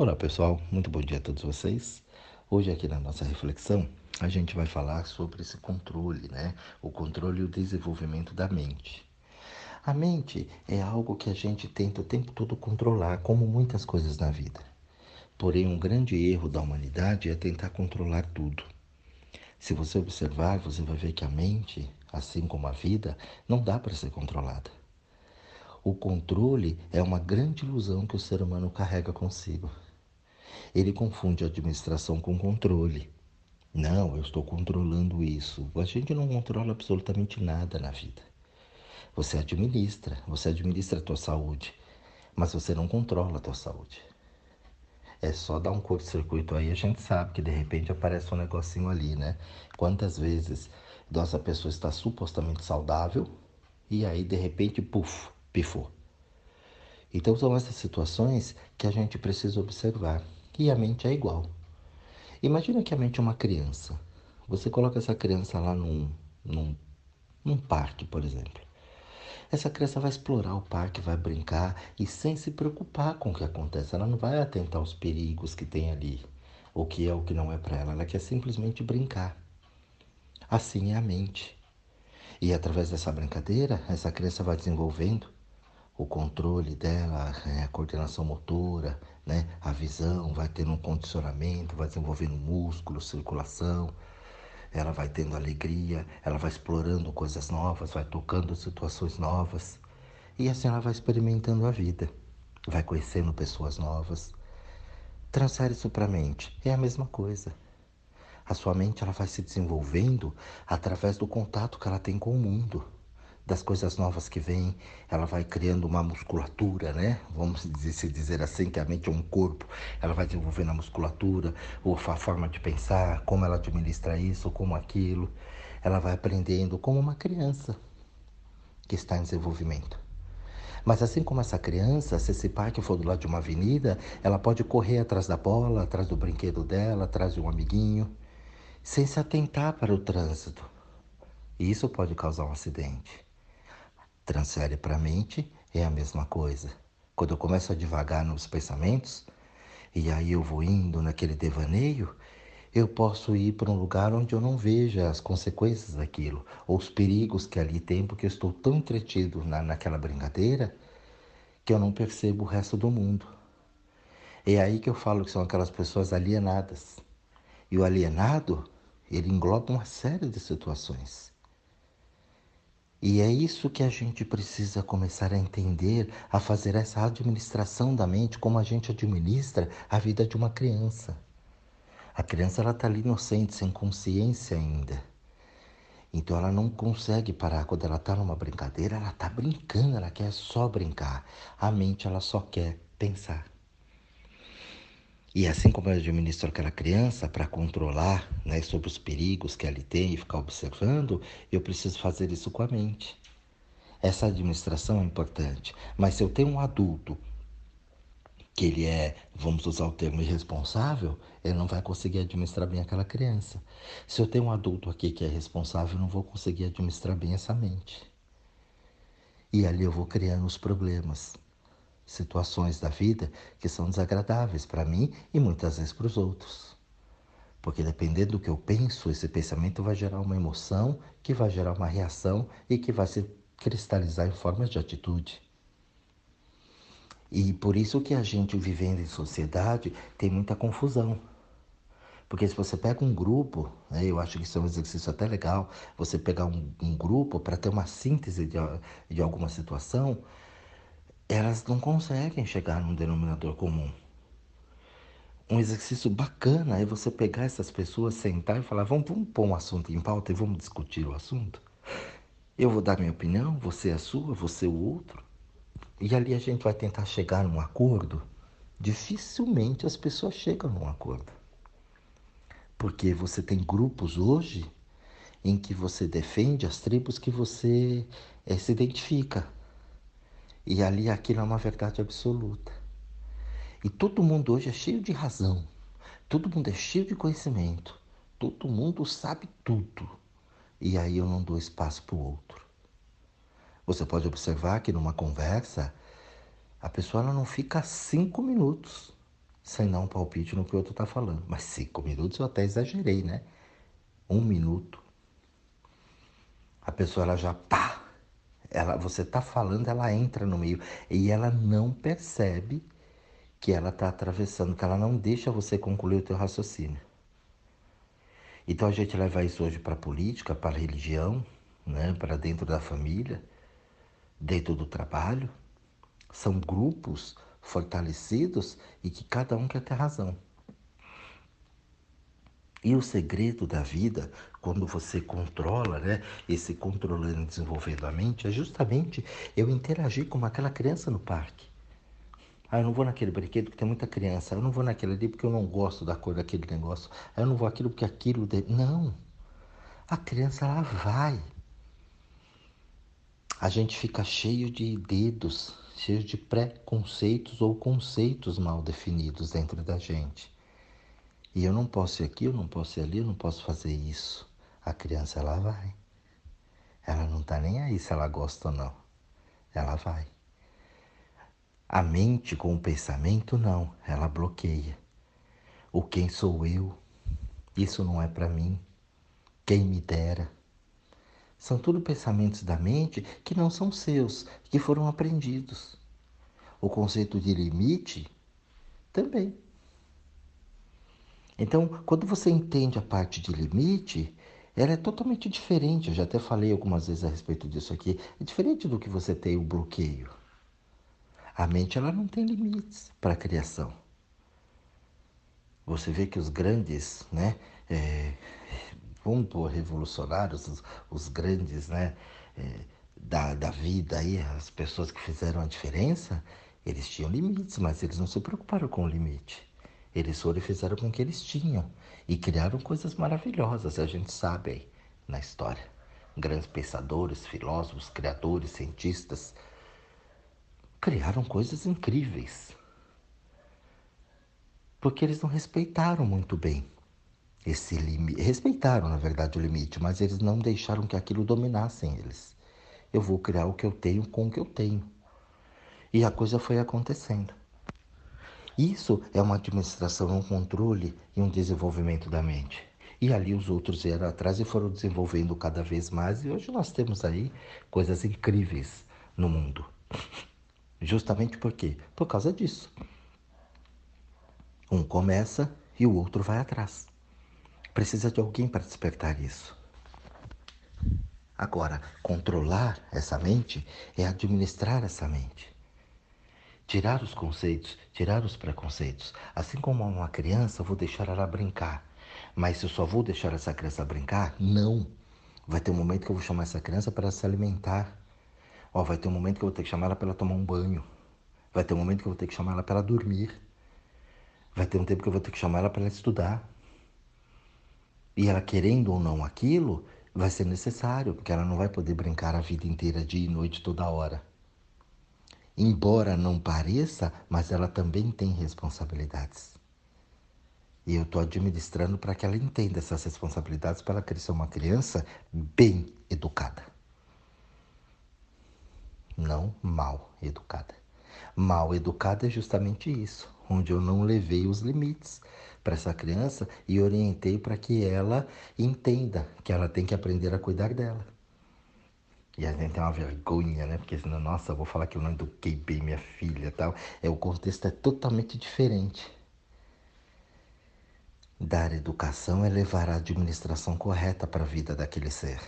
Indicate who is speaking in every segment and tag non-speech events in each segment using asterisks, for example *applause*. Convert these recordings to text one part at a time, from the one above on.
Speaker 1: Olá pessoal, muito bom dia a todos vocês. Hoje aqui na nossa reflexão a gente vai falar sobre esse controle, né? O controle e o desenvolvimento da mente. A mente é algo que a gente tenta o tempo todo controlar, como muitas coisas na vida. Porém, um grande erro da humanidade é tentar controlar tudo. Se você observar, você vai ver que a mente, assim como a vida, não dá para ser controlada. O controle é uma grande ilusão que o ser humano carrega consigo. Ele confunde administração com controle. Não, eu estou controlando isso. A gente não controla absolutamente nada na vida. Você administra, você administra a tua saúde, mas você não controla a tua saúde. É só dar um curto-circuito aí, a gente sabe que de repente aparece um negocinho ali, né? Quantas vezes nossa pessoa está supostamente saudável e aí de repente, puf, pifou. Então são essas situações que a gente precisa observar. E a mente é igual. Imagina que a mente é uma criança. Você coloca essa criança lá num, num, num parque, por exemplo. Essa criança vai explorar o parque, vai brincar e sem se preocupar com o que acontece. Ela não vai atentar aos perigos que tem ali, o que é o que não é para ela. Ela quer simplesmente brincar. Assim é a mente. E através dessa brincadeira, essa criança vai desenvolvendo o controle dela, é, a coordenação motora, né? a visão, vai tendo um condicionamento, vai desenvolvendo músculo, circulação, ela vai tendo alegria, ela vai explorando coisas novas, vai tocando situações novas. E assim ela vai experimentando a vida, vai conhecendo pessoas novas. Transfere isso para a mente, é a mesma coisa. A sua mente ela vai se desenvolvendo através do contato que ela tem com o mundo das coisas novas que vêm, ela vai criando uma musculatura, né? Vamos dizer, se dizer assim, que a mente é um corpo, ela vai desenvolvendo a musculatura, ou a forma de pensar, como ela administra isso, como aquilo. Ela vai aprendendo como uma criança que está em desenvolvimento. Mas assim como essa criança, se esse parque for do lado de uma avenida, ela pode correr atrás da bola, atrás do brinquedo dela, atrás de um amiguinho, sem se atentar para o trânsito. E isso pode causar um acidente transfere para a mente é a mesma coisa. Quando eu começo a devagar nos pensamentos, e aí eu vou indo naquele devaneio, eu posso ir para um lugar onde eu não veja as consequências daquilo, ou os perigos que ali tem, porque eu estou tão entretido na, naquela brincadeira que eu não percebo o resto do mundo. É aí que eu falo que são aquelas pessoas alienadas. E o alienado, ele engloba uma série de situações. E é isso que a gente precisa começar a entender, a fazer essa administração da mente, como a gente administra a vida de uma criança. A criança ela está ali inocente, sem consciência ainda. Então ela não consegue parar. Quando ela está numa brincadeira, ela está brincando, ela quer só brincar. A mente ela só quer pensar. E assim como eu administro aquela criança para controlar né, sobre os perigos que ele tem e ficar observando, eu preciso fazer isso com a mente. Essa administração é importante. Mas se eu tenho um adulto que ele é, vamos usar o termo irresponsável, ele não vai conseguir administrar bem aquela criança. Se eu tenho um adulto aqui que é responsável, eu não vou conseguir administrar bem essa mente. E ali eu vou criando os problemas situações da vida que são desagradáveis para mim e muitas vezes para os outros. Porque dependendo do que eu penso, esse pensamento vai gerar uma emoção, que vai gerar uma reação e que vai se cristalizar em formas de atitude. E por isso que a gente vivendo em sociedade tem muita confusão. Porque se você pega um grupo, né, eu acho que isso é um exercício até legal, você pegar um, um grupo para ter uma síntese de, de alguma situação, elas não conseguem chegar num denominador comum. Um exercício bacana é você pegar essas pessoas, sentar e falar: vamos, vamos pôr um assunto em pauta e vamos discutir o assunto. Eu vou dar minha opinião, você a sua, você o outro. E ali a gente vai tentar chegar num acordo. Dificilmente as pessoas chegam num acordo. Porque você tem grupos hoje em que você defende as tribos que você é, se identifica. E ali aquilo é uma verdade absoluta. E todo mundo hoje é cheio de razão. Todo mundo é cheio de conhecimento. Todo mundo sabe tudo. E aí eu não dou espaço para o outro. Você pode observar que numa conversa, a pessoa não fica cinco minutos sem dar um palpite no que o outro está falando. Mas cinco minutos eu até exagerei, né? Um minuto. A pessoa ela já pá, ela, você está falando, ela entra no meio e ela não percebe que ela está atravessando, que ela não deixa você concluir o teu raciocínio. Então a gente leva isso hoje para a política, para a religião, né, para dentro da família, dentro do trabalho. São grupos fortalecidos e que cada um quer ter razão. E o segredo da vida, quando você controla, né, esse controlando e desenvolvendo a mente, é justamente eu interagir com aquela criança no parque. Ah, eu não vou naquele brinquedo que tem muita criança. Eu não vou naquele ali porque eu não gosto da cor daquele negócio. Eu não vou aquilo porque aquilo. De... Não. A criança, ela vai. A gente fica cheio de dedos, cheio de preconceitos ou conceitos mal definidos dentro da gente. E eu não posso ir aqui, eu não posso ir ali, eu não posso fazer isso. A criança, ela vai. Ela não está nem aí se ela gosta ou não. Ela vai. A mente com o pensamento, não, ela bloqueia. O quem sou eu? Isso não é para mim. Quem me dera? São tudo pensamentos da mente que não são seus, que foram aprendidos. O conceito de limite também. Então, quando você entende a parte de limite, ela é totalmente diferente. Eu já até falei algumas vezes a respeito disso aqui. É diferente do que você tem o bloqueio. A mente ela não tem limites para a criação. Você vê que os grandes, né, é, vamos pôr revolucionários, os, os grandes, né, é, da, da vida aí, as pessoas que fizeram a diferença, eles tinham limites, mas eles não se preocuparam com o limite. Eles foram e fizeram com que eles tinham e criaram coisas maravilhosas, a gente sabe aí na história. Grandes pensadores, filósofos, criadores, cientistas, criaram coisas incríveis. Porque eles não respeitaram muito bem esse limite. Respeitaram, na verdade, o limite, mas eles não deixaram que aquilo dominassem eles. Eu vou criar o que eu tenho com o que eu tenho. E a coisa foi acontecendo. Isso é uma administração, um controle e um desenvolvimento da mente. E ali os outros vieram atrás e foram desenvolvendo cada vez mais. E hoje nós temos aí coisas incríveis no mundo. Justamente por quê? Por causa disso. Um começa e o outro vai atrás. Precisa de alguém para despertar isso. Agora, controlar essa mente é administrar essa mente. Tirar os conceitos, tirar os preconceitos. Assim como uma criança, eu vou deixar ela brincar. Mas se eu só vou deixar essa criança brincar, não. Vai ter um momento que eu vou chamar essa criança para se alimentar. Ó, vai ter um momento que eu vou ter que chamar ela para ela tomar um banho. Vai ter um momento que eu vou ter que chamar ela para ela dormir. Vai ter um tempo que eu vou ter que chamar ela para ela estudar. E ela querendo ou não aquilo, vai ser necessário, porque ela não vai poder brincar a vida inteira, dia e noite, toda hora. Embora não pareça, mas ela também tem responsabilidades. E eu estou administrando para que ela entenda essas responsabilidades para ela crescer uma criança bem educada não mal educada. Mal educada é justamente isso, onde eu não levei os limites para essa criança e orientei para que ela entenda que ela tem que aprender a cuidar dela. E a gente tem uma vergonha, né? Porque senão, nossa, eu vou falar que eu não eduquei bem minha filha tal. É, o contexto é totalmente diferente. Dar educação é levar a administração correta para a vida daquele ser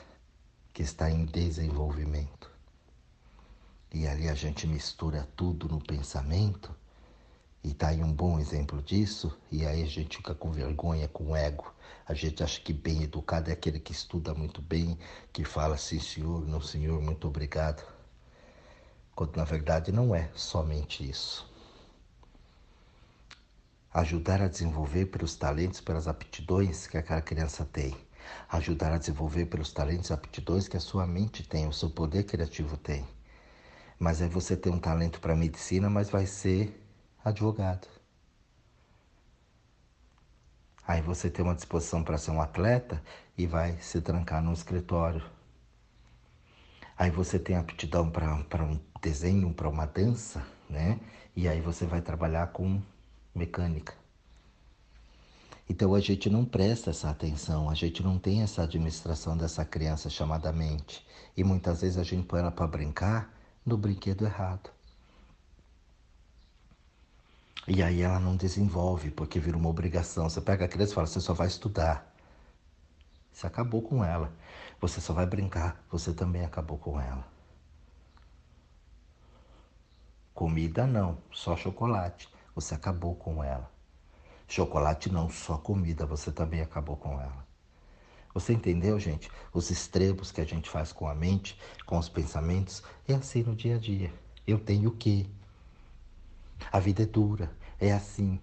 Speaker 1: que está em desenvolvimento e ali a gente mistura tudo no pensamento, e tá aí um bom exemplo disso, e aí a gente fica com vergonha, com ego. A gente acha que bem educado é aquele que estuda muito bem, que fala sim senhor, não senhor, muito obrigado. Quando na verdade não é somente isso. Ajudar a desenvolver pelos talentos, pelas aptidões que aquela criança tem. Ajudar a desenvolver pelos talentos e aptidões que a sua mente tem, o seu poder criativo tem mas aí você tem um talento para medicina, mas vai ser advogado. Aí você tem uma disposição para ser um atleta e vai se trancar num escritório. Aí você tem aptidão para um desenho, para uma dança, né? E aí você vai trabalhar com mecânica. Então a gente não presta essa atenção, a gente não tem essa administração dessa criança chamada mente. E muitas vezes a gente põe ela para brincar no brinquedo errado. E aí ela não desenvolve, porque vira uma obrigação. Você pega a criança e fala, você só vai estudar. Você acabou com ela. Você só vai brincar, você também acabou com ela. Comida não, só chocolate. Você acabou com ela. Chocolate não, só comida, você também acabou com ela. Você entendeu, gente? Os extremos que a gente faz com a mente, com os pensamentos, é assim no dia a dia. Eu tenho o quê? A vida é dura, é assim.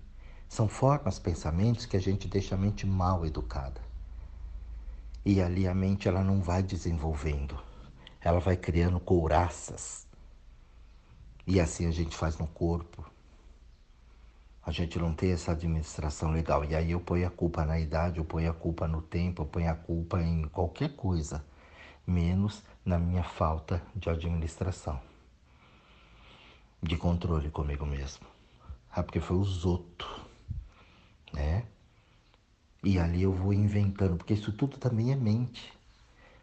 Speaker 1: São formas, pensamentos que a gente deixa a mente mal educada. E ali a mente ela não vai desenvolvendo. Ela vai criando couraças. E assim a gente faz no corpo, a gente não tem essa administração legal. E aí eu ponho a culpa na idade, eu ponho a culpa no tempo, eu ponho a culpa em qualquer coisa, menos na minha falta de administração, de controle comigo mesmo. Ah, porque foi os outros, né? E ali eu vou inventando, porque isso tudo também é mente.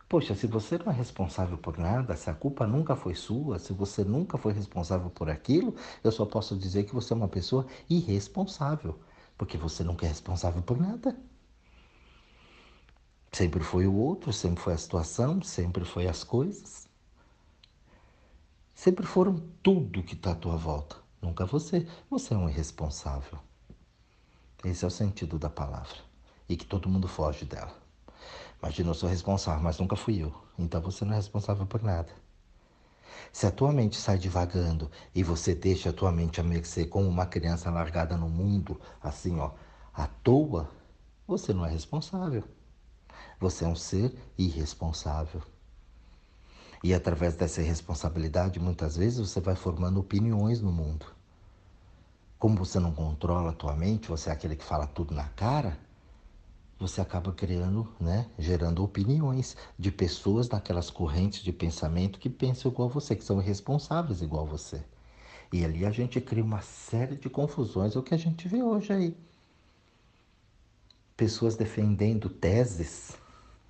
Speaker 1: Poxa, se você não é responsável por nada, se a culpa nunca foi sua, se você nunca foi responsável por aquilo, eu só posso dizer que você é uma pessoa irresponsável, porque você nunca é responsável por nada. Sempre foi o outro, sempre foi a situação, sempre foi as coisas. Sempre foram tudo que está à tua volta, nunca você. Você é um irresponsável. Esse é o sentido da palavra e que todo mundo foge dela. Imagina, eu sou responsável, mas nunca fui eu. Então você não é responsável por nada. Se a tua mente sai divagando e você deixa a tua mente a mercê como uma criança largada no mundo, assim, ó, à toa, você não é responsável. Você é um ser irresponsável. E através dessa irresponsabilidade, muitas vezes você vai formando opiniões no mundo. Como você não controla a tua mente, você é aquele que fala tudo na cara, você acaba criando, né, gerando opiniões de pessoas naquelas correntes de pensamento que pensam igual a você, que são irresponsáveis igual a você. E ali a gente cria uma série de confusões, é o que a gente vê hoje aí. Pessoas defendendo teses,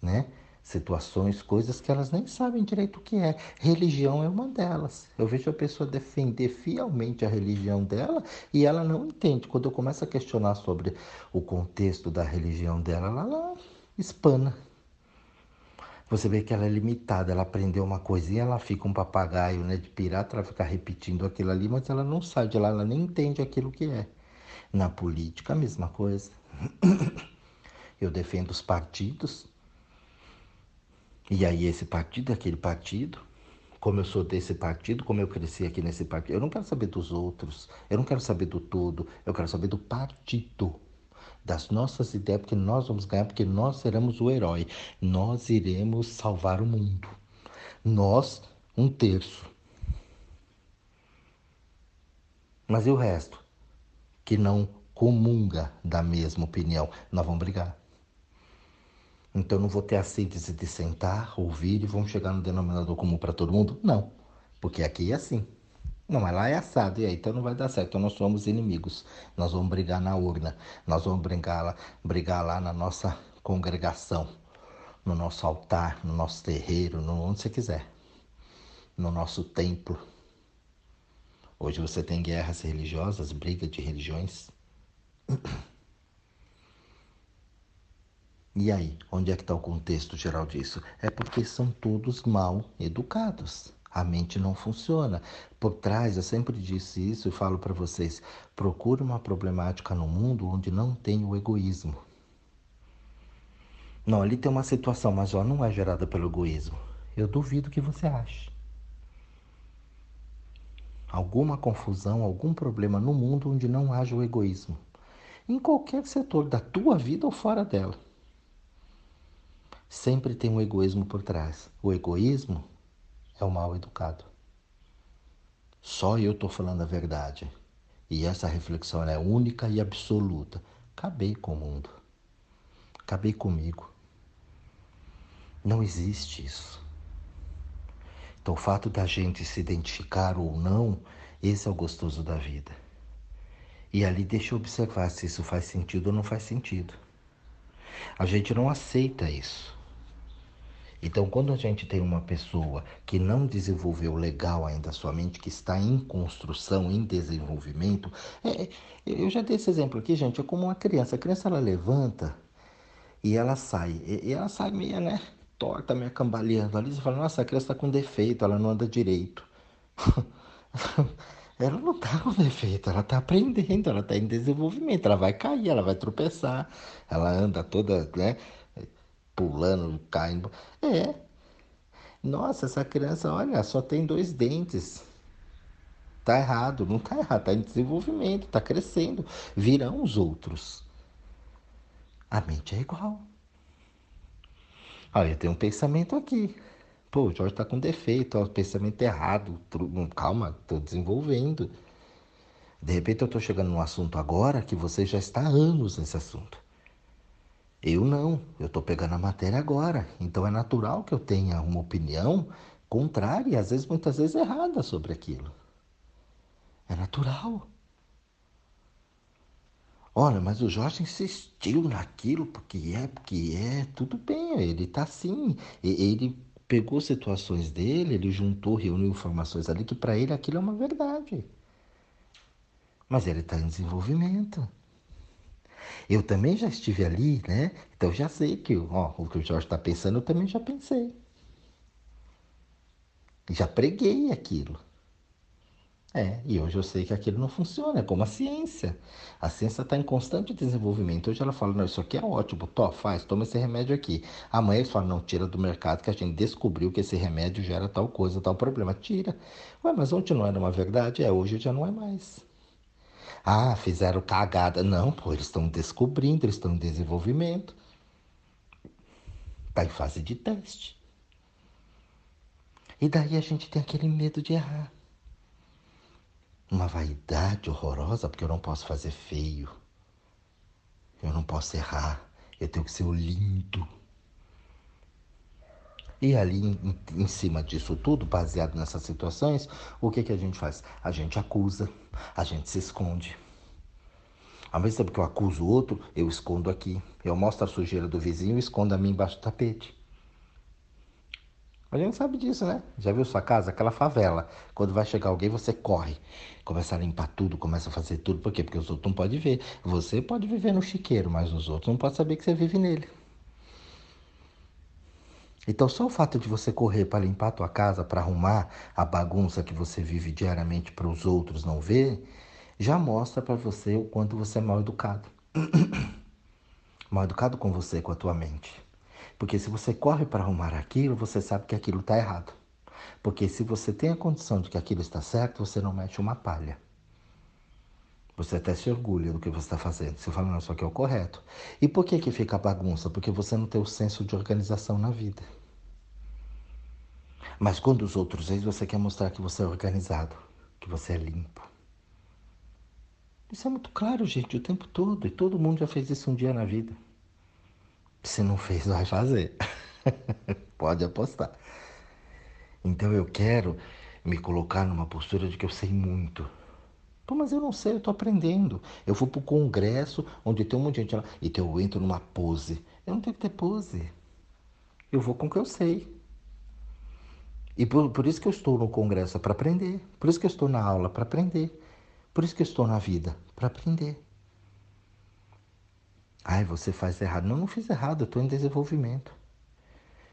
Speaker 1: né, situações, coisas que elas nem sabem direito o que é. Religião é uma delas. Eu vejo a pessoa defender fielmente a religião dela e ela não entende. Quando eu começo a questionar sobre o contexto da religião dela, ela, ela espana. Você vê que ela é limitada, ela aprendeu uma coisinha, ela fica um papagaio né, de pirata, ela fica repetindo aquilo ali, mas ela não sai de lá, ela nem entende aquilo que é. Na política, a mesma coisa. *coughs* Eu defendo os partidos, e aí esse partido, aquele partido, como eu sou desse partido, como eu cresci aqui nesse partido, eu não quero saber dos outros, eu não quero saber do todo, eu quero saber do partido, das nossas ideias, porque nós vamos ganhar, porque nós seremos o herói, nós iremos salvar o mundo. Nós, um terço. Mas e o resto? Que não comunga da mesma opinião, nós vamos brigar. Então não vou ter a síntese de sentar, ouvir e vamos chegar no denominador comum para todo mundo? Não, porque aqui é assim. Não, mas lá é assado, e aí então não vai dar certo. Então nós somos inimigos. Nós vamos brigar na urna, nós vamos brigar lá, brigar lá na nossa congregação, no nosso altar, no nosso terreiro, no onde você quiser, no nosso templo. Hoje você tem guerras religiosas, briga de religiões. *coughs* E aí, onde é que está o contexto geral disso? É porque são todos mal educados. A mente não funciona. Por trás, eu sempre disse isso e falo para vocês: procure uma problemática no mundo onde não tem o egoísmo. Não, ali tem uma situação, mas ela não é gerada pelo egoísmo. Eu duvido que você ache. Alguma confusão, algum problema no mundo onde não haja o egoísmo. Em qualquer setor da tua vida ou fora dela sempre tem um egoísmo por trás. O egoísmo é o mal educado. Só eu estou falando a verdade. E essa reflexão é única e absoluta. Acabei com o mundo. Acabei comigo. Não existe isso. Então, o fato da gente se identificar ou não, esse é o gostoso da vida. E ali deixa eu observar se isso faz sentido ou não faz sentido. A gente não aceita isso. Então, quando a gente tem uma pessoa que não desenvolveu legal ainda a sua mente, que está em construção, em desenvolvimento, é, eu já dei esse exemplo aqui, gente, é como uma criança. A criança ela levanta e ela sai, e ela sai meio, né, torta, meio cambaleando ali. Você fala, nossa, a criança está com defeito, ela não anda direito. *laughs* ela não está com defeito, ela está aprendendo, ela está em desenvolvimento, ela vai cair, ela vai tropeçar, ela anda toda, né? Pulando, caindo. É. Nossa, essa criança, olha, só tem dois dentes. Tá errado, não tá errado, tá em desenvolvimento, tá crescendo. Virão os outros. A mente é igual. Olha, tem um pensamento aqui. Pô, o Jorge tá com defeito, ó, pensamento errado. Calma, tô desenvolvendo. De repente eu tô chegando num assunto agora que você já está há anos nesse assunto. Eu não, eu estou pegando a matéria agora. Então é natural que eu tenha uma opinião contrária e às vezes, muitas vezes, errada sobre aquilo. É natural. Olha, mas o Jorge insistiu naquilo porque é, porque é, tudo bem, ele está assim. Ele pegou situações dele, ele juntou, reuniu informações ali que para ele aquilo é uma verdade. Mas ele está em desenvolvimento. Eu também já estive ali, né? Então já sei que ó, o que o Jorge está pensando, eu também já pensei. Já preguei aquilo. É, e hoje eu sei que aquilo não funciona, é como a ciência. A ciência está em constante desenvolvimento. Hoje ela fala, não, isso aqui é ótimo, to, faz, toma esse remédio aqui. Amanhã eles falam, não, tira do mercado que a gente descobriu que esse remédio gera tal coisa, tal problema. Tira. Ué, mas ontem não era uma verdade? É, hoje já não é mais. Ah, fizeram cagada. Não, pô, eles estão descobrindo, eles estão em desenvolvimento. Está em fase de teste. E daí a gente tem aquele medo de errar. Uma vaidade horrorosa, porque eu não posso fazer feio. Eu não posso errar. Eu tenho que ser o lindo. E ali, em, em, cima disso tudo, baseado nessas situações, o que, que a gente faz? A gente acusa, a gente se esconde. Ao mesmo tempo que eu acuso o outro, eu escondo aqui. Eu mostro a sujeira do vizinho e escondo a mim embaixo do tapete. A gente sabe disso, né? Já viu sua casa? Aquela favela. Quando vai chegar alguém, você corre. Começa a limpar tudo, começa a fazer tudo. Por quê? Porque os outros não podem ver. Você pode viver no chiqueiro, mas os outros não podem saber que você vive nele. Então, só o fato de você correr para limpar a tua casa, para arrumar a bagunça que você vive diariamente para os outros não ver, já mostra para você o quanto você é mal educado. *clears throat* mal educado com você, com a tua mente. Porque se você corre para arrumar aquilo, você sabe que aquilo está errado. Porque se você tem a condição de que aquilo está certo, você não mete uma palha. Você até se orgulha do que você está fazendo. Você fala, não, isso aqui é o correto. E por que, que fica bagunça? Porque você não tem o senso de organização na vida. Mas quando os outros veem, você quer mostrar que você é organizado, que você é limpo. Isso é muito claro, gente, o tempo todo. E todo mundo já fez isso um dia na vida. Se não fez, vai fazer. *laughs* Pode apostar. Então eu quero me colocar numa postura de que eu sei muito. Pô, mas eu não sei, eu tô aprendendo. Eu vou pro congresso onde tem um monte de gente lá. Então eu entro numa pose. Eu não tenho que ter pose. Eu vou com o que eu sei. E por, por isso que eu estou no congresso, para aprender. Por isso que eu estou na aula, para aprender. Por isso que eu estou na vida, para aprender. Ai, você faz errado. Não, não fiz errado, eu estou em desenvolvimento.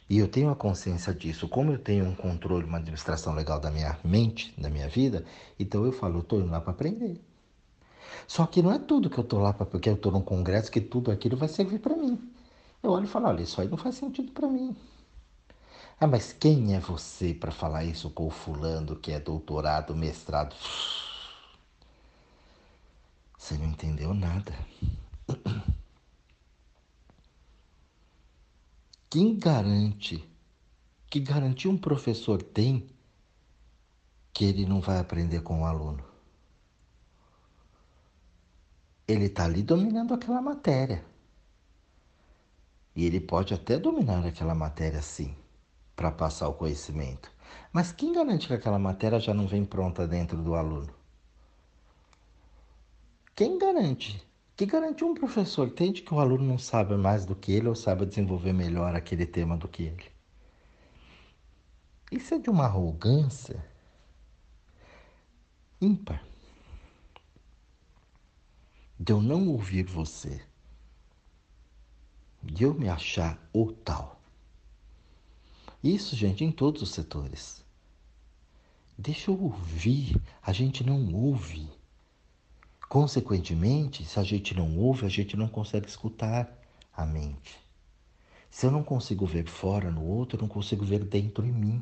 Speaker 1: E eu tenho a consciência disso. Como eu tenho um controle, uma administração legal da minha mente, da minha vida, então eu falo, eu estou indo lá para aprender. Só que não é tudo que eu estou lá para porque eu estou num congresso que tudo aquilo vai servir para mim. Eu olho e falo, olha, isso aí não faz sentido para mim. Ah, mas quem é você para falar isso com o fulano que é doutorado, mestrado? Você não entendeu nada. *clears throat* Quem garante, que garantia um professor tem que ele não vai aprender com o aluno? Ele está ali dominando aquela matéria. E ele pode até dominar aquela matéria sim para passar o conhecimento. Mas quem garante que aquela matéria já não vem pronta dentro do aluno? Quem garante? Que garante um professor tem de que o aluno não sabe mais do que ele ou sabe desenvolver melhor aquele tema do que ele? Isso é de uma arrogância ímpar. De eu não ouvir você, de eu me achar o tal. Isso, gente, em todos os setores. Deixa eu ouvir, a gente não ouve. Consequentemente, se a gente não ouve, a gente não consegue escutar a mente. Se eu não consigo ver fora no outro, eu não consigo ver dentro em mim.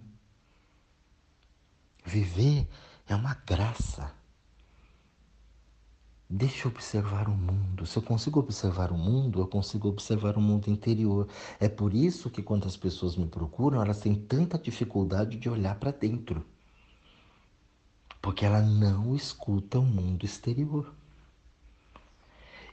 Speaker 1: Viver é uma graça. Deixa eu observar o mundo. Se eu consigo observar o mundo, eu consigo observar o mundo interior. É por isso que quando as pessoas me procuram, elas têm tanta dificuldade de olhar para dentro. Porque ela não escuta o mundo exterior.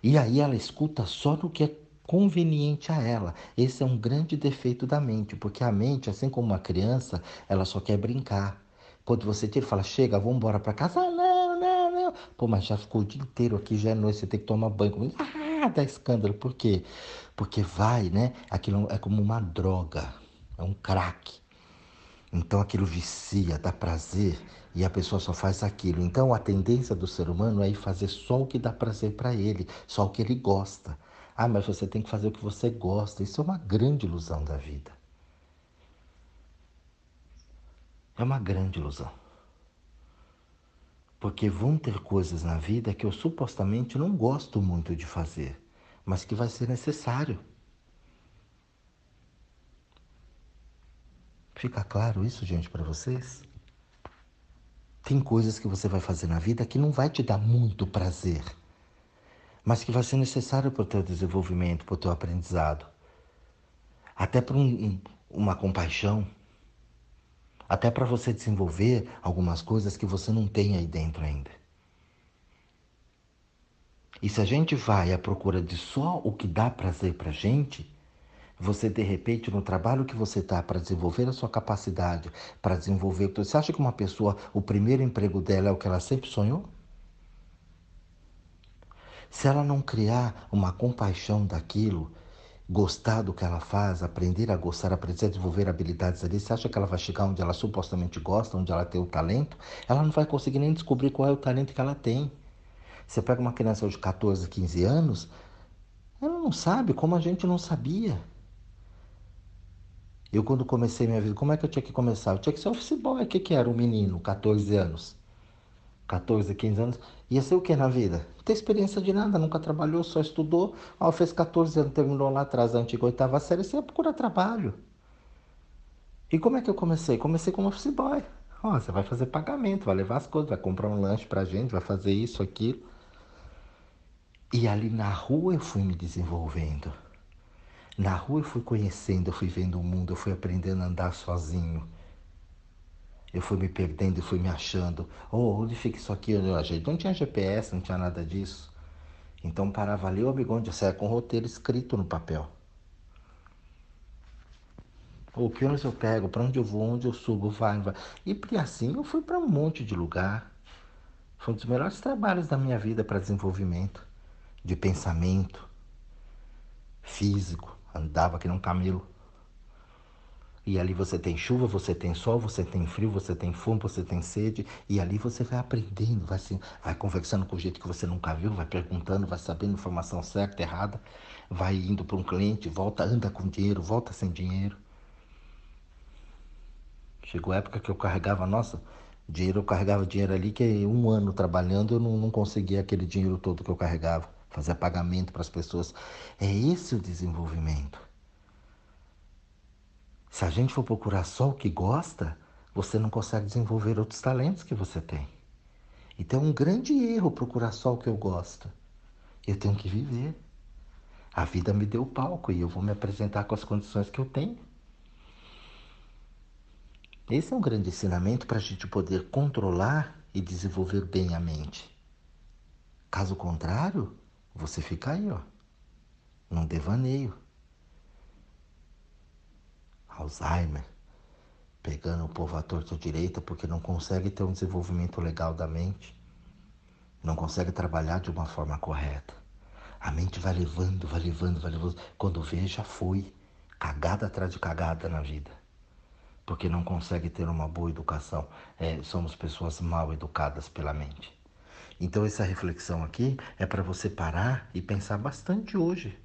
Speaker 1: E aí ela escuta só no que é conveniente a ela. Esse é um grande defeito da mente, porque a mente, assim como uma criança, ela só quer brincar. Quando você tira e fala, chega, vamos embora para casa. Ah, não, Pô, mas já ficou o dia inteiro aqui, já é noite, você tem que tomar banho. Ah, dá escândalo. Por quê? Porque vai, né? Aquilo é como uma droga, é um crack. Então aquilo vicia, dá prazer e a pessoa só faz aquilo. Então a tendência do ser humano é ir fazer só o que dá prazer para ele, só o que ele gosta. Ah, mas você tem que fazer o que você gosta. Isso é uma grande ilusão da vida. É uma grande ilusão. Porque vão ter coisas na vida que eu supostamente não gosto muito de fazer, mas que vai ser necessário. Fica claro isso, gente, para vocês? Tem coisas que você vai fazer na vida que não vai te dar muito prazer, mas que vai ser necessário para o teu desenvolvimento, para o teu aprendizado. Até para um, uma compaixão, até para você desenvolver algumas coisas que você não tem aí dentro ainda. E se a gente vai à procura de só o que dá prazer para gente, você, de repente, no trabalho que você está para desenvolver a sua capacidade, para desenvolver. Você acha que uma pessoa, o primeiro emprego dela é o que ela sempre sonhou? Se ela não criar uma compaixão daquilo, gostar do que ela faz, aprender a gostar, aprender a desenvolver habilidades ali, você acha que ela vai chegar onde ela supostamente gosta, onde ela tem o talento? Ela não vai conseguir nem descobrir qual é o talento que ela tem. Você pega uma criança de 14, 15 anos, ela não sabe como a gente não sabia. Eu, quando comecei minha vida, como é que eu tinha que começar? Eu tinha que ser office boy. O que, que era um menino, 14 anos? 14, 15 anos. Ia ser o que na vida? Não tem experiência de nada, nunca trabalhou, só estudou. Ah, fez 14 anos, terminou lá atrás da antiga oitava série, você ia procurar trabalho. E como é que eu comecei? Comecei como office boy. Ó, você vai fazer pagamento, vai levar as coisas, vai comprar um lanche pra gente, vai fazer isso, aquilo. E ali na rua eu fui me desenvolvendo. Na rua eu fui conhecendo, eu fui vendo o mundo, eu fui aprendendo a andar sozinho. Eu fui me perdendo, fui me achando. Oh, onde fica isso aqui? Eu, não tinha GPS, não tinha nada disso. Então parava ali, o amigo, onde saia com o roteiro escrito no papel. O que ônibus eu pego, para onde eu vou, onde eu subo, vai, vai. E assim eu fui para um monte de lugar. Foi um dos melhores trabalhos da minha vida para desenvolvimento de pensamento físico andava que nem um camelo. E ali você tem chuva, você tem sol, você tem frio, você tem fome, você tem sede. E ali você vai aprendendo, vai, se, vai conversando com jeito que você nunca viu, vai perguntando, vai sabendo informação certa, errada, vai indo para um cliente, volta, anda com dinheiro, volta sem dinheiro. Chegou a época que eu carregava, nossa, dinheiro, eu carregava dinheiro ali que um ano trabalhando eu não, não conseguia aquele dinheiro todo que eu carregava fazer pagamento para as pessoas. É esse o desenvolvimento. Se a gente for procurar só o que gosta, você não consegue desenvolver outros talentos que você tem. Então é um grande erro procurar só o que eu gosto. Eu tenho que viver. A vida me deu palco e eu vou me apresentar com as condições que eu tenho. Esse é um grande ensinamento para a gente poder controlar e desenvolver bem a mente. Caso contrário, você fica aí, ó, num devaneio. Alzheimer, pegando o povo à torta direita porque não consegue ter um desenvolvimento legal da mente. não consegue trabalhar de uma forma correta. A mente vai levando, vai levando, vai levando. Quando vê, já foi. Cagada atrás de cagada na vida. Porque não consegue ter uma boa educação. É, somos pessoas mal educadas pela mente. Então, essa reflexão aqui é para você parar e pensar bastante hoje.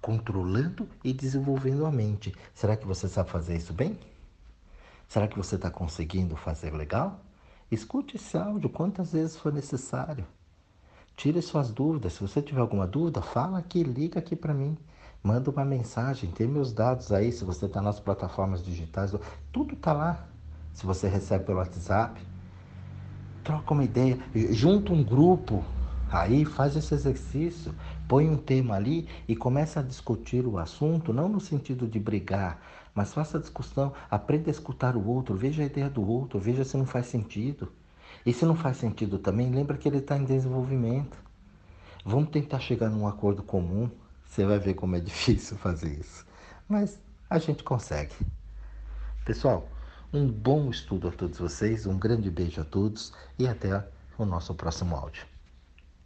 Speaker 1: Controlando e desenvolvendo a mente. Será que você sabe fazer isso bem? Será que você está conseguindo fazer legal? Escute esse áudio quantas vezes for necessário. Tire suas dúvidas. Se você tiver alguma dúvida, fala aqui, liga aqui para mim. Manda uma mensagem, tem meus dados aí. Se você está nas plataformas digitais, tudo está lá. Se você recebe pelo WhatsApp, troca uma ideia, junta um grupo aí, faz esse exercício, põe um tema ali e começa a discutir o assunto, não no sentido de brigar, mas faça a discussão, aprenda a escutar o outro, veja a ideia do outro, veja se não faz sentido. E se não faz sentido também, lembra que ele está em desenvolvimento. Vamos tentar chegar num acordo comum. Você vai ver como é *laughs* difícil fazer isso. Mas a gente consegue. Pessoal, um bom estudo a todos vocês, um grande beijo a todos e até o nosso próximo áudio.